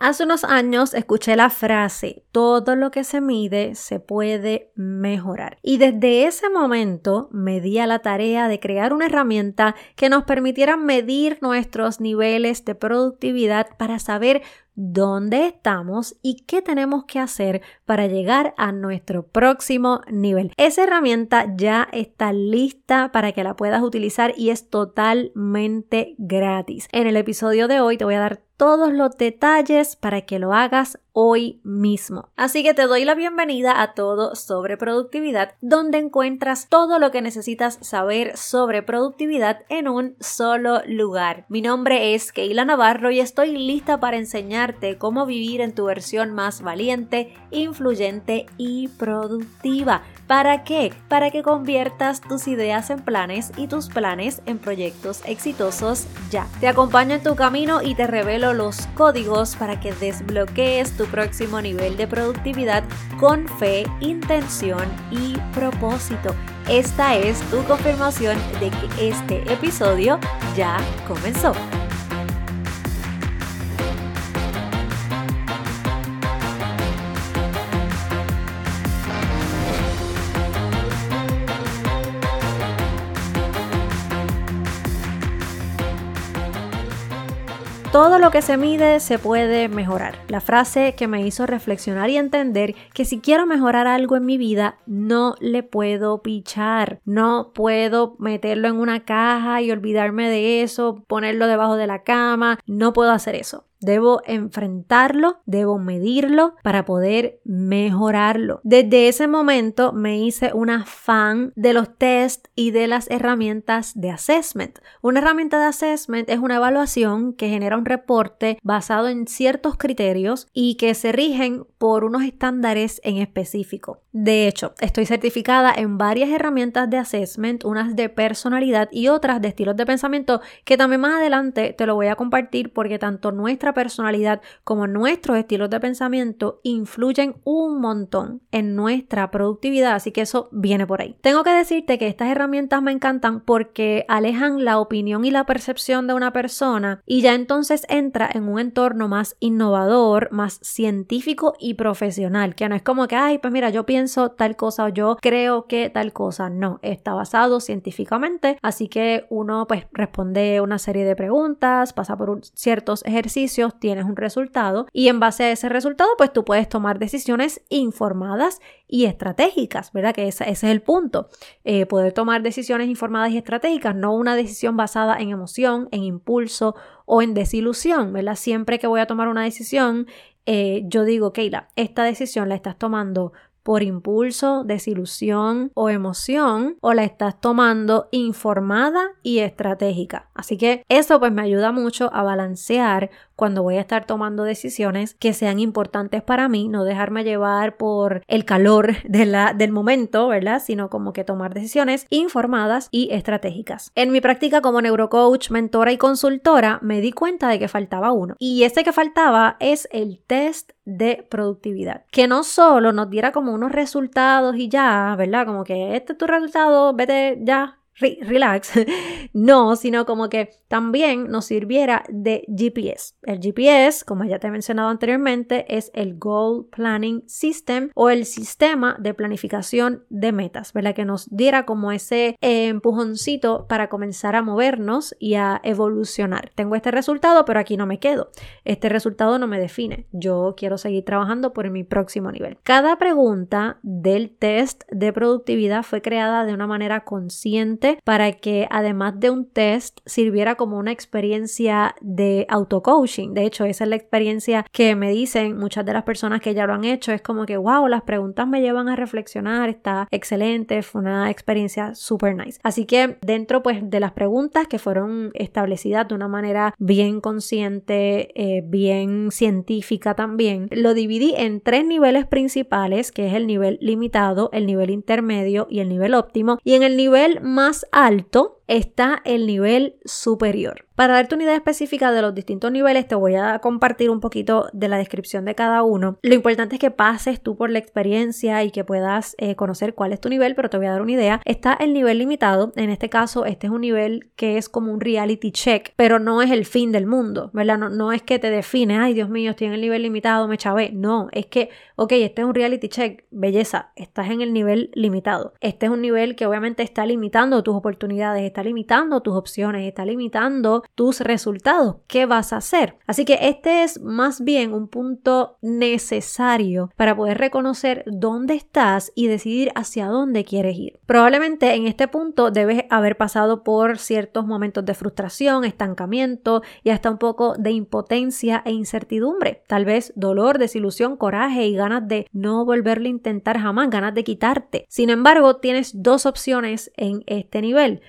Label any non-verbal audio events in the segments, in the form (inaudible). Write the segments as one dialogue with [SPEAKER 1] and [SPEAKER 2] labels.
[SPEAKER 1] Hace unos años escuché la frase, todo lo que se mide se puede mejorar. Y desde ese momento me di a la tarea de crear una herramienta que nos permitiera medir nuestros niveles de productividad para saber dónde estamos y qué tenemos que hacer para llegar a nuestro próximo nivel. Esa herramienta ya está lista para que la puedas utilizar y es totalmente gratis. En el episodio de hoy te voy a dar todos los detalles para que lo hagas hoy mismo. Así que te doy la bienvenida a todo sobre productividad, donde encuentras todo lo que necesitas saber sobre productividad en un solo lugar. Mi nombre es Keila Navarro y estoy lista para enseñarte cómo vivir en tu versión más valiente, influyente y productiva. ¿Para qué? Para que conviertas tus ideas en planes y tus planes en proyectos exitosos ya. Te acompaño en tu camino y te revelo los códigos para que desbloquees tu próximo nivel de productividad con fe, intención y propósito. Esta es tu confirmación de que este episodio ya comenzó. Todo lo que se mide se puede mejorar. La frase que me hizo reflexionar y entender que si quiero mejorar algo en mi vida, no le puedo pichar. No puedo meterlo en una caja y olvidarme de eso, ponerlo debajo de la cama. No puedo hacer eso. Debo enfrentarlo, debo medirlo para poder mejorarlo. Desde ese momento me hice una fan de los test y de las herramientas de assessment. Una herramienta de assessment es una evaluación que genera un reporte basado en ciertos criterios y que se rigen por unos estándares en específico. De hecho, estoy certificada en varias herramientas de assessment, unas de personalidad y otras de estilos de pensamiento que también más adelante te lo voy a compartir porque tanto nuestra personalidad como nuestros estilos de pensamiento influyen un montón en nuestra productividad, así que eso viene por ahí. Tengo que decirte que estas herramientas me encantan porque alejan la opinión y la percepción de una persona y ya entonces entra en un entorno más innovador, más científico y profesional, que no es como que, ay, pues mira, yo pienso tal cosa o yo creo que tal cosa, no, está basado científicamente, así que uno pues responde una serie de preguntas, pasa por ciertos ejercicios, tienes un resultado y en base a ese resultado pues tú puedes tomar decisiones informadas y estratégicas, ¿verdad? Que ese, es el punto, eh, poder tomar decisiones informadas y estratégicas, no una decisión basada en emoción, en impulso o en desilusión, ¿verdad? Siempre que voy a tomar una decisión, eh, yo digo, Keila, esta decisión la estás tomando por impulso, desilusión o emoción o la estás tomando informada y estratégica. Así que eso pues me ayuda mucho a balancear cuando voy a estar tomando decisiones que sean importantes para mí, no dejarme llevar por el calor (laughs) de del momento, ¿verdad? Sino como que tomar decisiones informadas y estratégicas. En mi práctica como neurocoach, mentora y consultora, me di cuenta de que faltaba uno. Y ese que faltaba es el test de productividad. Que no solo nos diera como unos resultados y ya, ¿verdad? Como que este es tu resultado, vete ya, relax, (laughs) no, sino como que también nos sirviera de GPS. El GPS, como ya te he mencionado anteriormente, es el Goal Planning System o el sistema de planificación de metas, ¿verdad? Que nos diera como ese empujoncito para comenzar a movernos y a evolucionar. Tengo este resultado, pero aquí no me quedo. Este resultado no me define. Yo quiero seguir trabajando por mi próximo nivel. Cada pregunta del test de productividad fue creada de una manera consciente para que además de un test sirviera como una experiencia de auto-coaching. De hecho, esa es la experiencia que me dicen muchas de las personas que ya lo han hecho. Es como que, wow, las preguntas me llevan a reflexionar, está excelente, fue una experiencia súper nice. Así que dentro pues de las preguntas que fueron establecidas de una manera bien consciente, eh, bien científica también, lo dividí en tres niveles principales, que es el nivel limitado, el nivel intermedio y el nivel óptimo. Y en el nivel más alto está el nivel superior. Para darte una idea específica de los distintos niveles, te voy a compartir un poquito de la descripción de cada uno. Lo importante es que pases tú por la experiencia y que puedas eh, conocer cuál es tu nivel, pero te voy a dar una idea. Está el nivel limitado, en este caso, este es un nivel que es como un reality check, pero no es el fin del mundo, ¿verdad? No, no es que te define, ay Dios mío, estoy en el nivel limitado, me chavé. No, es que, ok, este es un reality check, belleza, estás en el nivel limitado. Este es un nivel que obviamente está limitando tus oportunidades, está limitando tus opciones, está limitando tus resultados. ¿Qué vas a hacer? Así que este es más bien un punto necesario para poder reconocer dónde estás y decidir hacia dónde quieres ir. Probablemente en este punto debes haber pasado por ciertos momentos de frustración, estancamiento y hasta un poco de impotencia e incertidumbre. Tal vez dolor, desilusión, coraje y ganas de no volverlo a intentar jamás, ganas de quitarte. Sin embargo, tienes dos opciones en este nivel.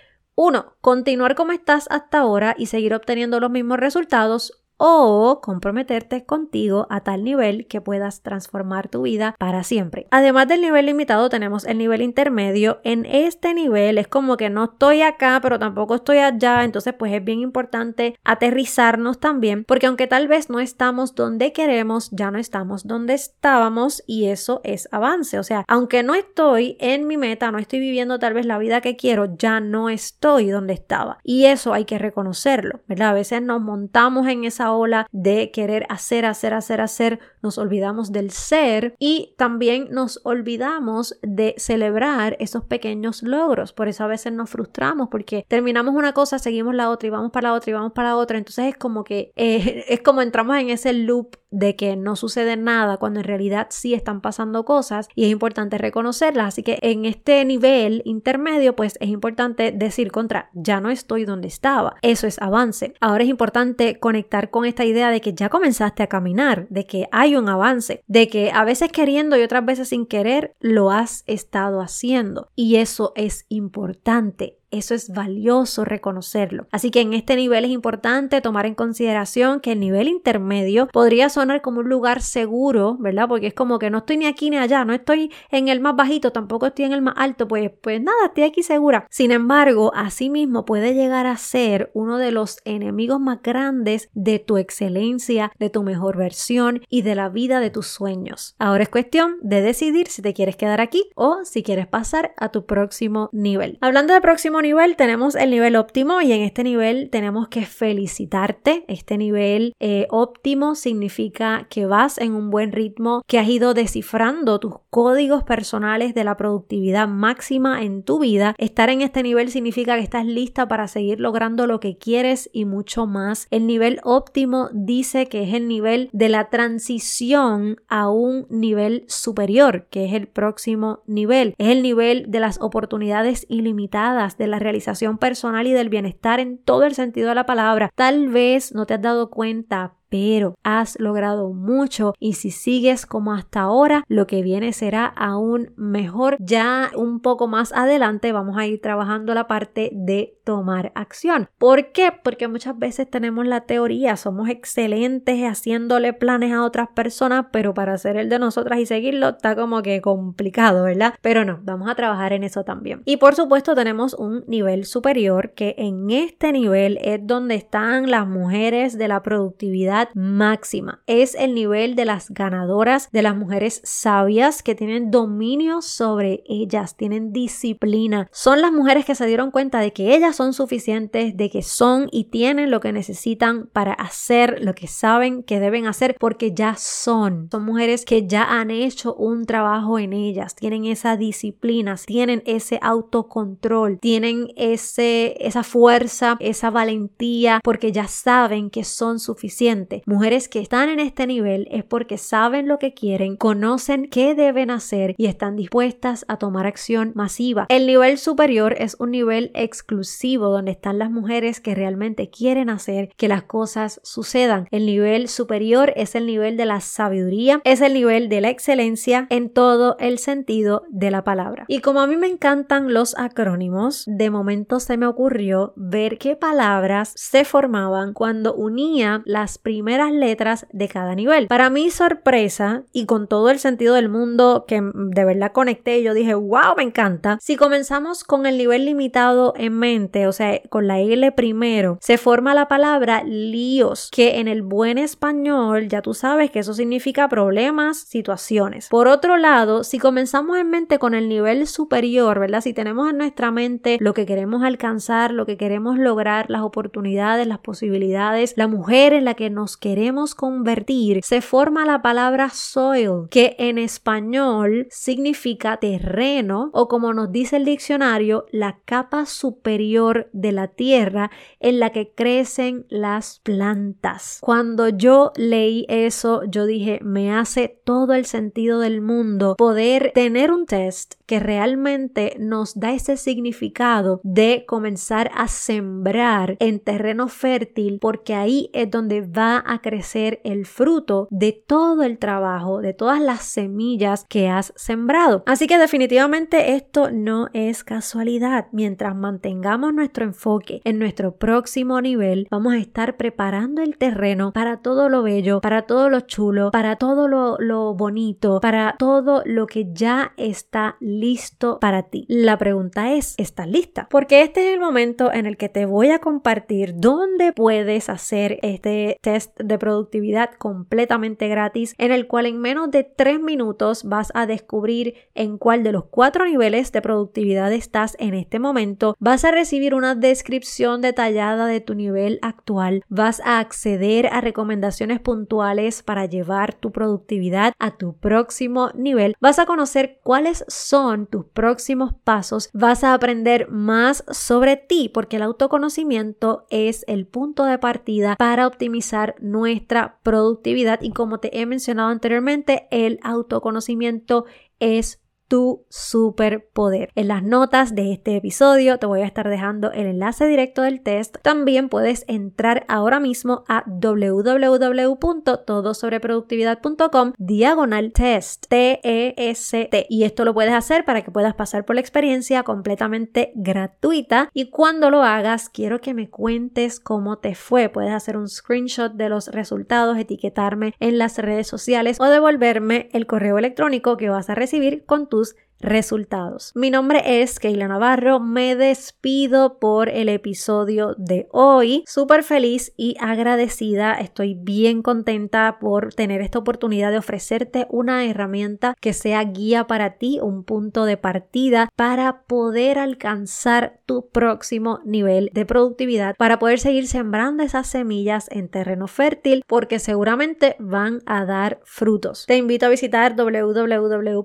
[SPEAKER 1] Uno, continuar como estás hasta ahora y seguir obteniendo los mismos resultados o comprometerte contigo a tal nivel que puedas transformar tu vida para siempre. Además del nivel limitado tenemos el nivel intermedio. En este nivel es como que no estoy acá pero tampoco estoy allá, entonces pues es bien importante aterrizarnos también porque aunque tal vez no estamos donde queremos, ya no estamos donde estábamos y eso es avance. O sea, aunque no estoy en mi meta, no estoy viviendo tal vez la vida que quiero, ya no estoy donde estaba. Y eso hay que reconocerlo, ¿verdad? A veces nos montamos en esa ola de querer hacer, hacer, hacer, hacer, nos olvidamos del ser y también nos olvidamos de celebrar esos pequeños logros. Por eso a veces nos frustramos porque terminamos una cosa, seguimos la otra y vamos para la otra y vamos para la otra. Entonces es como que eh, (laughs) es como entramos en ese loop de que no sucede nada cuando en realidad sí están pasando cosas y es importante reconocerlas. Así que en este nivel intermedio, pues es importante decir contra, ya no estoy donde estaba. Eso es avance. Ahora es importante conectar con esta idea de que ya comenzaste a caminar, de que hay un avance, de que a veces queriendo y otras veces sin querer lo has estado haciendo. Y eso es importante. Eso es valioso reconocerlo. Así que en este nivel es importante tomar en consideración que el nivel intermedio podría sonar como un lugar seguro, ¿verdad? Porque es como que no estoy ni aquí ni allá, no estoy en el más bajito, tampoco estoy en el más alto, pues, pues nada, estoy aquí segura. Sin embargo, asimismo puede llegar a ser uno de los enemigos más grandes de tu excelencia, de tu mejor versión y de la vida de tus sueños. Ahora es cuestión de decidir si te quieres quedar aquí o si quieres pasar a tu próximo nivel. Hablando de próximo nivel tenemos el nivel óptimo y en este nivel tenemos que felicitarte. Este nivel eh, óptimo significa que vas en un buen ritmo, que has ido descifrando tus códigos personales de la productividad máxima en tu vida. Estar en este nivel significa que estás lista para seguir logrando lo que quieres y mucho más. El nivel óptimo dice que es el nivel de la transición a un nivel superior, que es el próximo nivel. Es el nivel de las oportunidades ilimitadas, de la realización personal y del bienestar en todo el sentido de la palabra. Tal vez no te has dado cuenta, pero has logrado mucho y si sigues como hasta ahora, lo que viene será aún mejor. Ya un poco más adelante vamos a ir trabajando la parte de tomar acción. ¿Por qué? Porque muchas veces tenemos la teoría, somos excelentes haciéndole planes a otras personas, pero para hacer el de nosotras y seguirlo está como que complicado, ¿verdad? Pero no, vamos a trabajar en eso también. Y por supuesto tenemos un nivel superior que en este nivel es donde están las mujeres de la productividad máxima. Es el nivel de las ganadoras, de las mujeres sabias que tienen dominio sobre ellas, tienen disciplina. Son las mujeres que se dieron cuenta de que ellas son suficientes, de que son y tienen lo que necesitan para hacer lo que saben que deben hacer porque ya son. Son mujeres que ya han hecho un trabajo en ellas, tienen esa disciplina, tienen ese autocontrol, tienen ese, esa fuerza, esa valentía porque ya saben que son suficientes Mujeres que están en este nivel es porque saben lo que quieren, conocen qué deben hacer y están dispuestas a tomar acción masiva. El nivel superior es un nivel exclusivo donde están las mujeres que realmente quieren hacer que las cosas sucedan. El nivel superior es el nivel de la sabiduría, es el nivel de la excelencia en todo el sentido de la palabra. Y como a mí me encantan los acrónimos, de momento se me ocurrió ver qué palabras se formaban cuando unía las primeras primeras letras de cada nivel. Para mi sorpresa y con todo el sentido del mundo que de verdad conecté, yo dije, wow, me encanta. Si comenzamos con el nivel limitado en mente, o sea, con la L primero, se forma la palabra líos, que en el buen español ya tú sabes que eso significa problemas, situaciones. Por otro lado, si comenzamos en mente con el nivel superior, ¿verdad? Si tenemos en nuestra mente lo que queremos alcanzar, lo que queremos lograr, las oportunidades, las posibilidades, la mujer en la que nos queremos convertir, se forma la palabra soil, que en español significa terreno o como nos dice el diccionario, la capa superior de la tierra en la que crecen las plantas. Cuando yo leí eso, yo dije, me hace todo el sentido del mundo poder tener un test que realmente nos da ese significado de comenzar a sembrar en terreno fértil porque ahí es donde va a crecer el fruto de todo el trabajo, de todas las semillas que has sembrado. Así que definitivamente esto no es casualidad. Mientras mantengamos nuestro enfoque en nuestro próximo nivel, vamos a estar preparando el terreno para todo lo bello, para todo lo chulo, para todo lo, lo bonito, para todo lo que ya está listo para ti. La pregunta es, ¿estás lista? Porque este es el momento en el que te voy a compartir dónde puedes hacer este test de productividad completamente gratis en el cual en menos de tres minutos vas a descubrir en cuál de los cuatro niveles de productividad estás en este momento. Vas a recibir una descripción detallada de tu nivel actual. Vas a acceder a recomendaciones puntuales para llevar tu productividad a tu próximo nivel. Vas a conocer cuáles son tus próximos pasos. Vas a aprender más sobre ti porque el autoconocimiento es el punto de partida para optimizar nuestra productividad. Y como te he mencionado anteriormente, el autoconocimiento es tu superpoder. En las notas de este episodio te voy a estar dejando el enlace directo del test. También puedes entrar ahora mismo a www.todosobreproductividad.com diagonal test T-E-S-T y esto lo puedes hacer para que puedas pasar por la experiencia completamente gratuita y cuando lo hagas quiero que me cuentes cómo te fue. Puedes hacer un screenshot de los resultados, etiquetarme en las redes sociales o devolverme el correo electrónico que vas a recibir con tu luz resultados. Mi nombre es Keila Navarro, me despido por el episodio de hoy. Súper feliz y agradecida, estoy bien contenta por tener esta oportunidad de ofrecerte una herramienta que sea guía para ti, un punto de partida para poder alcanzar tu próximo nivel de productividad, para poder seguir sembrando esas semillas en terreno fértil porque seguramente van a dar frutos. Te invito a visitar www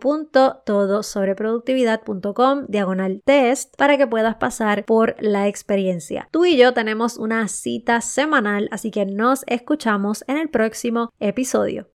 [SPEAKER 1] sobreproductividad.com diagonal test para que puedas pasar por la experiencia. Tú y yo tenemos una cita semanal, así que nos escuchamos en el próximo episodio.